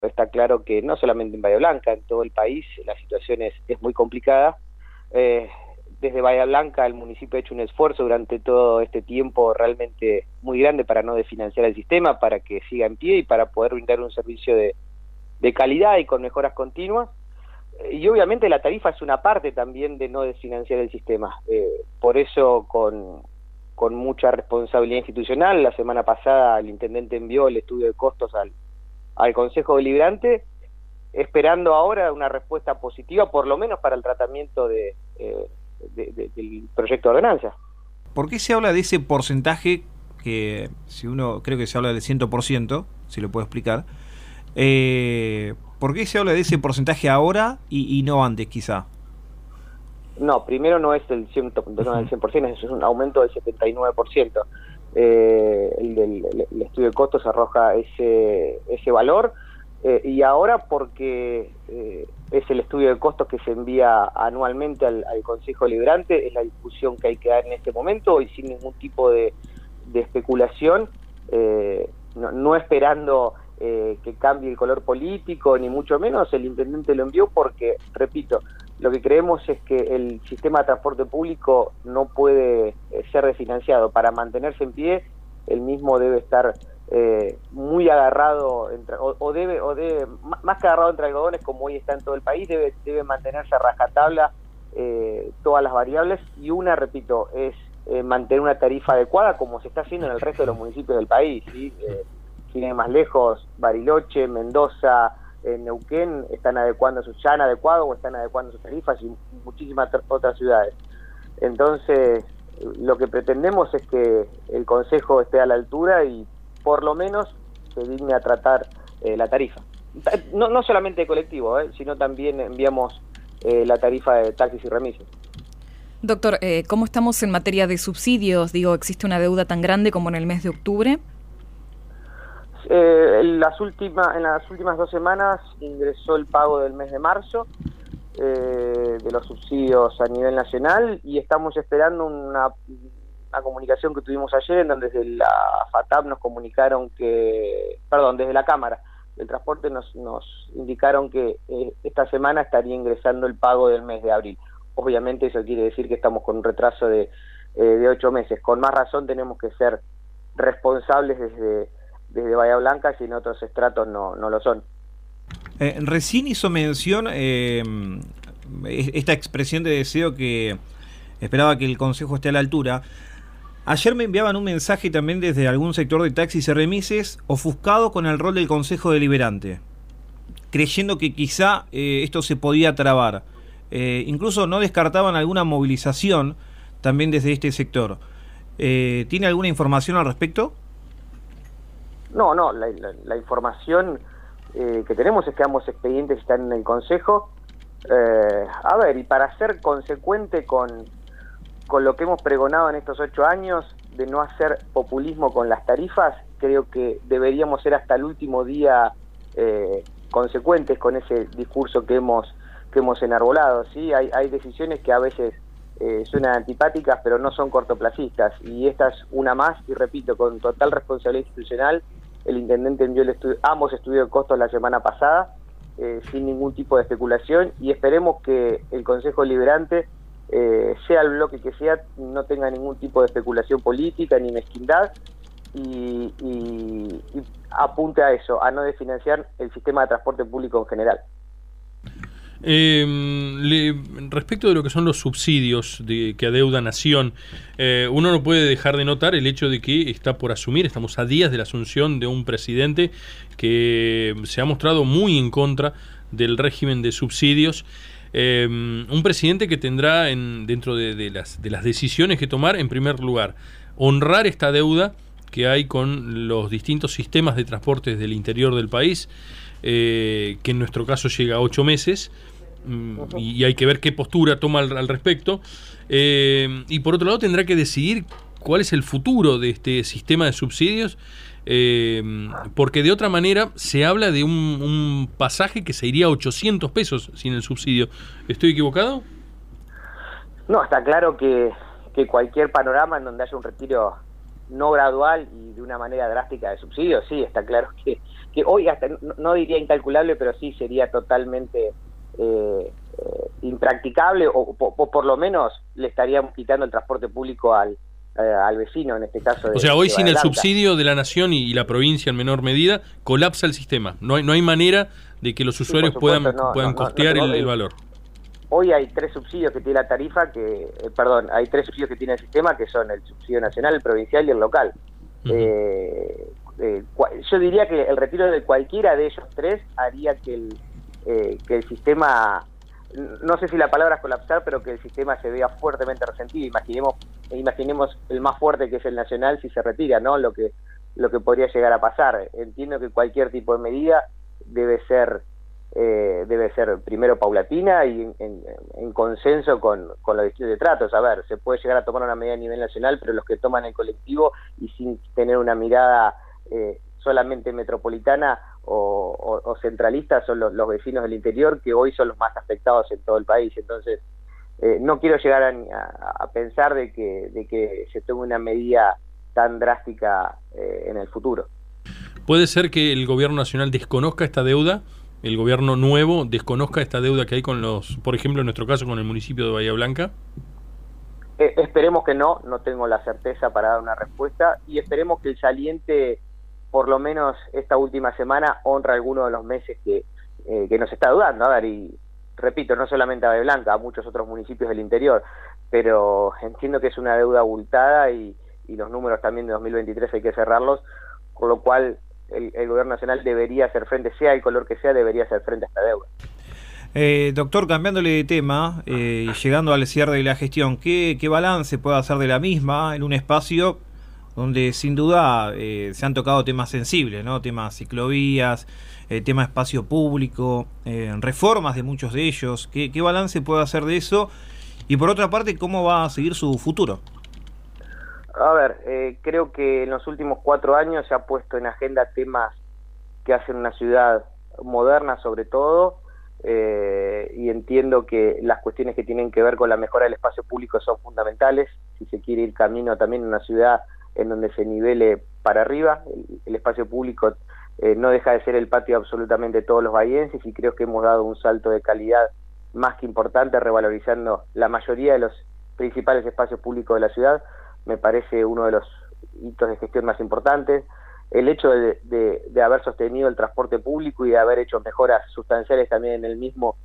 Está claro que no solamente en Bahía Blanca, en todo el país la situación es, muy complicada. Eh, desde Bahía Blanca el municipio ha hecho un esfuerzo durante todo este tiempo realmente muy grande para no desfinanciar el sistema, para que siga en pie y para poder brindar un servicio de, calidad y con mejoras continuas. Y obviamente la tarifa es una parte también de no desfinanciar el sistema. Eh, por eso con, con mucha responsabilidad institucional, la semana pasada el intendente envió el estudio de costos al, al Consejo Deliberante, esperando ahora una respuesta positiva, por lo menos para el tratamiento de, eh, del proyecto de ordenanza. ¿Por qué se habla de ese porcentaje que, si uno, creo que se habla del 100%, si lo puedo explicar, eh, ¿por qué se habla de ese porcentaje ahora y, no antes quizá? No, primero no es el 100%, no es el 100% es un aumento del 79% eh, el, estudio de costos arroja ese, ese valor eh, y ahora porque eh, es el estudio de costos que se envía anualmente al, Consejo Liberante, es la discusión que hay que dar en este momento y sin ningún tipo de, especulación, eh, no, esperando que cambie el color político, ni mucho menos, el intendente lo envió porque, repito, lo que creemos es que el sistema de transporte público no puede eh, ser refinanciado. Para mantenerse en pie, el mismo debe estar eh, muy agarrado, entre, o, debe, o debe, más que agarrado entre algodones, como hoy está en todo el país, debe, debe mantenerse a rajatabla eh, todas las variables. Y una, repito, es mantener una tarifa adecuada, como se está haciendo en el resto de los municipios del país. ¿sí? sin más lejos, Bariloche, Mendoza, en Neuquén están adecuando sus, ya han adecuado o están adecuando sus tarifas y muchísimas otras ciudades. Entonces, lo que pretendemos es que el Consejo esté a la altura y por lo menos se digne a tratar eh, la tarifa. No, no solamente de colectivo, eh, sino también enviamos eh, la tarifa de taxis y remises. Doctor, ¿cómo estamos en materia de subsidios? Digo, ¿existe una deuda tan grande como en el mes de octubre? Eh, en, las últimas, en las últimas dos semanas ingresó el pago del mes de marzo eh, de los subsidios a nivel nacional y estamos esperando una, comunicación que tuvimos ayer en donde desde la FATAP nos comunicaron que, perdón, desde la Cámara del Transporte nos, nos indicaron que eh, esta semana estaría ingresando el pago del mes de abril. Obviamente eso quiere decir que estamos con un retraso de, de ocho meses. Con más razón tenemos que ser responsables desde desde Bahía Blanca si en otros estratos no, no lo son. Eh, recién hizo mención eh, esta expresión de deseo que esperaba que el Consejo esté a la altura. Ayer me enviaban un mensaje también desde algún sector de taxis y remises ofuscado con el rol del Consejo Deliberante, creyendo que quizá eh, esto se podía trabar. incluso no descartaban alguna movilización también desde este sector. ¿Tiene alguna información al respecto? No, no, la, información eh, que tenemos es que ambos expedientes están en el Consejo. Eh, a ver, y para ser consecuente con, con lo que hemos pregonado en estos ocho años de no hacer populismo con las tarifas, creo que deberíamos ser hasta el último día eh, consecuentes con ese discurso que hemos que hemos enarbolado. ¿sí? Hay, hay decisiones que a veces suenan antipáticas, pero no son cortoplacistas, y esta es una más, y repito, con total responsabilidad institucional, el intendente envió el ambos estudios de costos la semana pasada, eh, sin ningún tipo de especulación, y esperemos que el Consejo Liberante, eh, sea el bloque que sea, no tenga ningún tipo de especulación política ni mezquindad, y, y apunte a eso, a no desfinanciar el sistema de transporte público en general. Eh, respecto de lo que son los subsidios de, que adeuda Nación, eh, uno no puede dejar de notar el hecho de que está por asumir, estamos a días de la asunción de un presidente que se ha mostrado muy en contra del régimen de subsidios. Eh, un presidente que tendrá en, dentro de, las, de las decisiones que tomar, en primer lugar, honrar esta deuda que hay con los distintos sistemas de transportes del interior del país, eh, que en nuestro caso llega a ocho meses, y, hay que ver qué postura toma al, respecto. Eh, y por otro lado tendrá que decidir cuál es el futuro de este sistema de subsidios, eh, porque de otra manera se habla de un, pasaje que se iría a 800 pesos sin el subsidio. ¿Estoy equivocado? No, está claro que, que cualquier panorama en donde haya un retiro no gradual y de una manera drástica de subsidios, sí, está claro que que hoy hasta no, diría incalculable, pero sí sería totalmente eh, impracticable o, por lo menos le estaríamos quitando el transporte público al, al vecino, en este caso. o sea, hoy sin el subsidio de la nación y, la provincia en menor medida, colapsa el sistema. No hay, no hay manera de que los usuarios puedan, puedan costear el, valor. Hoy hay tres subsidios que tiene la tarifa, que eh, perdón, hay tres subsidios que tiene el sistema, que son el subsidio nacional, el provincial y el local. Eh, eh, yo diría que el retiro de cualquiera de ellos tres haría que el, que el sistema no sé si la palabra es colapsar, pero que el sistema se vea fuertemente resentido. Imaginemos, imaginemos el más fuerte que es el nacional si se retira, ¿no? Lo que, lo que podría llegar a pasar. Entiendo que cualquier tipo de medida debe ser, eh, debe ser primero paulatina y en, consenso con, con los distintos de tratos. A ver, se puede llegar a tomar una medida a nivel nacional, pero los que toman el colectivo y sin tener una mirada eh, solamente metropolitana o, centralistas son los, vecinos del interior que hoy son los más afectados en todo el país. Entonces, eh, no quiero llegar a, pensar de que, de que se tome una medida tan drástica eh, en el futuro. ¿Puede ser que el gobierno nacional desconozca esta deuda? ¿El gobierno nuevo desconozca esta deuda que hay con los, por ejemplo, en nuestro caso, con el municipio de Bahía Blanca? Eh, esperemos que no, no tengo la certeza para dar una respuesta y esperemos que el saliente por lo menos esta última semana honra alguno de los meses que, eh, que nos está dudando. A ver, y repito, no solamente a Blanca, a muchos otros municipios del interior, pero entiendo que es una deuda abultada y, y los números también de 2023 hay que cerrarlos, con lo cual el, gobierno nacional debería hacer frente, sea el color que sea, debería hacer frente a esta deuda. Eh, doctor, cambiándole de tema eh, llegando al cierre de la gestión, ¿qué, ¿qué balance puede hacer de la misma en un espacio donde sin duda eh, se han tocado temas sensibles, ¿no? temas ciclovías, eh, tema espacio público, eh, reformas de muchos de ellos. ¿Qué, balance puede hacer de eso? Y por otra parte, ¿cómo va a seguir su futuro? A ver, creo que en los últimos cuatro años se ha puesto en agenda temas que hacen una ciudad moderna sobre todo, y entiendo que las cuestiones que tienen que ver con la mejora del espacio público son fundamentales, si se quiere ir camino también en una ciudad en donde se nivele para arriba. El, espacio público eh, no deja de ser el patio absolutamente todos los bahienses y creo que hemos dado un salto de calidad más que importante revalorizando la mayoría de los principales espacios públicos de la ciudad. Me parece uno de los hitos de gestión más importantes. El hecho de, haber sostenido el transporte público y de haber hecho mejoras sustanciales también en el mismo,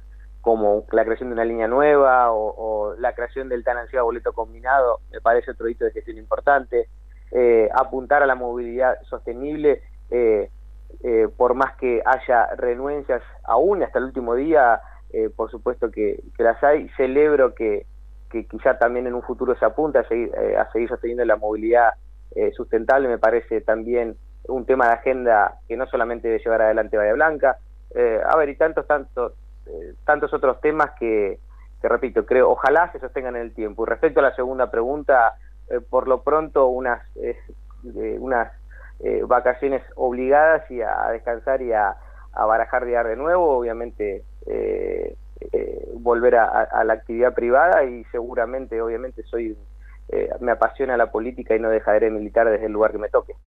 como la creación de una línea nueva o, o la creación del tan ansiado boleto combinado, me parece otro hito de gestión importante eh, apuntar a la movilidad sostenible, eh, eh, por más que haya renuencias aún hasta el último día, por supuesto que, las hay, celebro que, que quizá también en un futuro se apunta a seguir, a seguir sosteniendo la movilidad sustentable, me parece también un tema de agenda que no solamente debe llevar adelante Bahía Blanca, a ver, y tantos, tantos, tantos otros temas que, que, repito, creo, ojalá se sostengan en el tiempo. Y respecto a la segunda pregunta, eh, por lo pronto unas, eh, unas eh, vacaciones obligadas y a, descansar y a, barajar de de nuevo, obviamente volver a, la actividad privada y seguramente, obviamente, soy me apasiona la política y no dejaré de militar desde el lugar que me toque.